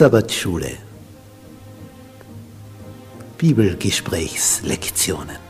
Sabbatschule. Bibelgesprächslektionen.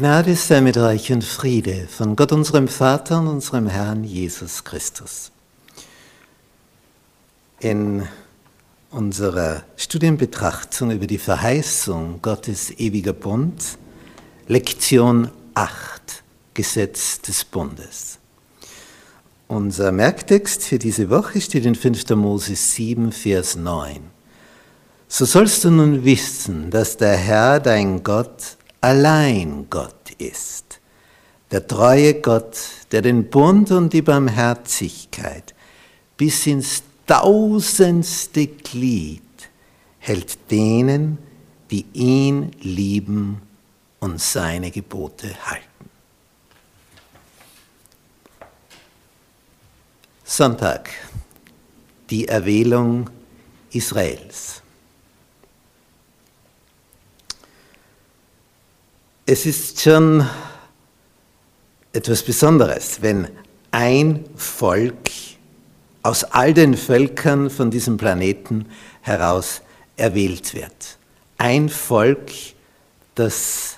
Gnade sei mit euch und Friede von Gott unserem Vater und unserem Herrn Jesus Christus. In unserer Studienbetrachtung über die Verheißung Gottes ewiger Bund, Lektion 8, Gesetz des Bundes. Unser Merktext für diese Woche steht in 5. Mose 7, Vers 9. So sollst du nun wissen, dass der Herr, dein Gott, allein Gott ist, der treue Gott, der den Bund und die Barmherzigkeit bis ins tausendste Glied hält denen, die ihn lieben und seine Gebote halten. Sonntag, die Erwählung Israels. Es ist schon etwas Besonderes, wenn ein Volk aus all den Völkern von diesem Planeten heraus erwählt wird. Ein Volk, das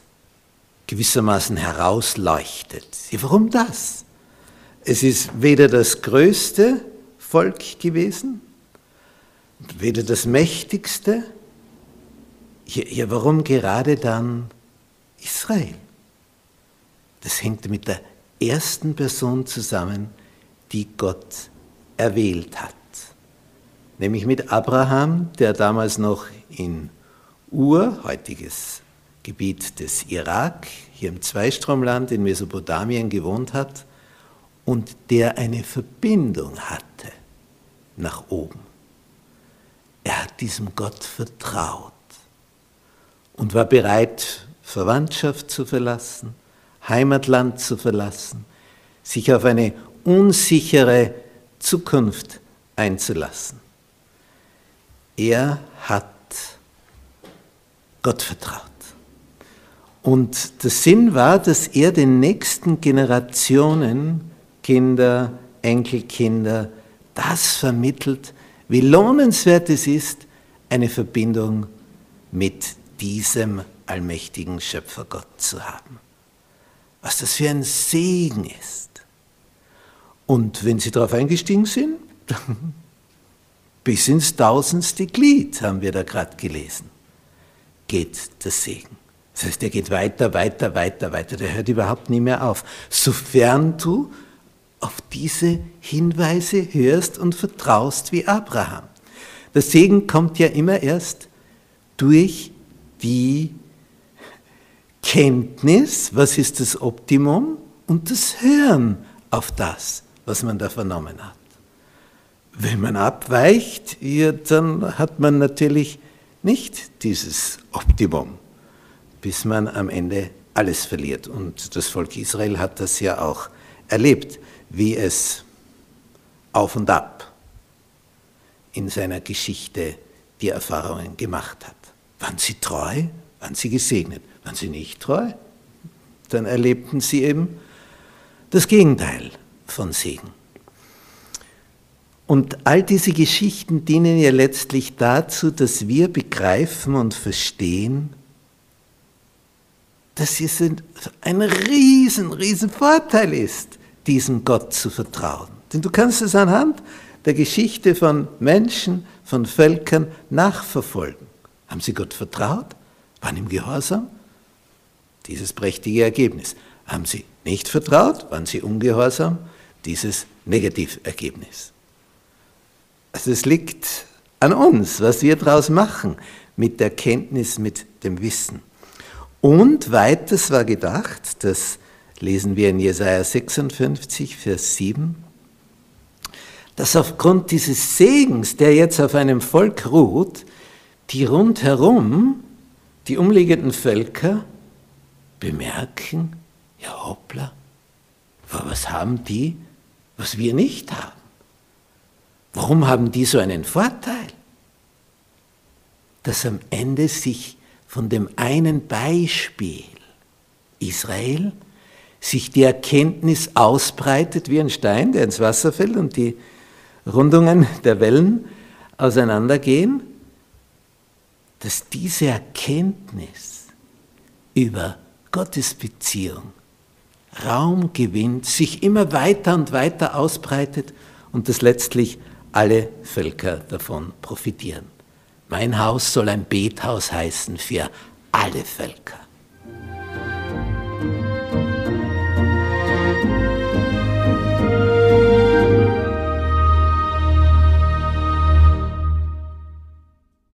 gewissermaßen herausleuchtet. Warum das? Es ist weder das größte Volk gewesen, weder das mächtigste. Ja, ja, warum gerade dann Israel? Das hängt mit der ersten Person zusammen, die Gott erwählt hat. Nämlich mit Abraham, der damals noch in Ur, heutiges Gebiet des Irak, hier im Zweistromland in Mesopotamien gewohnt hat und der eine Verbindung hatte nach oben. Er hat diesem Gott vertraut und war bereit, Verwandtschaft zu verlassen, Heimatland zu verlassen, sich auf eine unsichere Zukunft einzulassen. Er hat Gott vertraut. Und der Sinn war, dass er den nächsten Generationen, Kinder, Enkelkinder, das vermittelt, wie lohnenswert es ist, eine Verbindung mit diesem allmächtigen Schöpfergott zu haben. Was das für ein Segen ist. Und wenn Sie darauf eingestiegen sind, bis ins tausendste Glied, haben wir da gerade gelesen, geht der Segen. Das heißt, der geht weiter, weiter, weiter, weiter, der hört überhaupt nie mehr auf. Sofern du auf diese Hinweise hörst und vertraust wie Abraham. Der Segen kommt ja immer erst durch die Kenntnis, was ist das Optimum, und das Hören auf das, was man da vernommen hat. Wenn man abweicht, ja, dann hat man natürlich nicht dieses Optimum, bis man am Ende alles verliert. Und das Volk Israel hat das ja auch erlebt, wie es auf und ab in seiner Geschichte die Erfahrungen gemacht hat. Waren sie treu? Waren sie gesegnet? Waren sie nicht treu? Dann erlebten sie eben das Gegenteil von Segen. Und all diese Geschichten dienen ja letztlich dazu, dass wir begreifen und verstehen, dass es ein riesen, riesen Vorteil ist, diesem Gott zu vertrauen. Denn du kannst es anhand der Geschichte von Menschen, von Völkern nachverfolgen. Haben sie Gott vertraut? Waren ihm gehorsam? Dieses prächtige Ergebnis. Haben sie nicht vertraut? Waren sie ungehorsam? Dieses Negativergebnis. Also es liegt an uns, was wir daraus machen mit der Kenntnis, mit dem Wissen. Und weiters war gedacht, das lesen wir in Jesaja 56, Vers 7, dass aufgrund dieses Segens, der jetzt auf einem Volk ruht, die rundherum, die umliegenden Völker, bemerken, ja hoppla, was haben die, was wir nicht haben? Warum haben die so einen Vorteil? Dass am Ende sich von dem einen Beispiel Israel sich die Erkenntnis ausbreitet wie ein Stein, der ins Wasser fällt und die Rundungen der Wellen auseinandergehen, dass diese Erkenntnis über Gottes Beziehung Raum gewinnt, sich immer weiter und weiter ausbreitet und dass letztlich alle Völker davon profitieren. Mein Haus soll ein Bethaus heißen für alle Völker.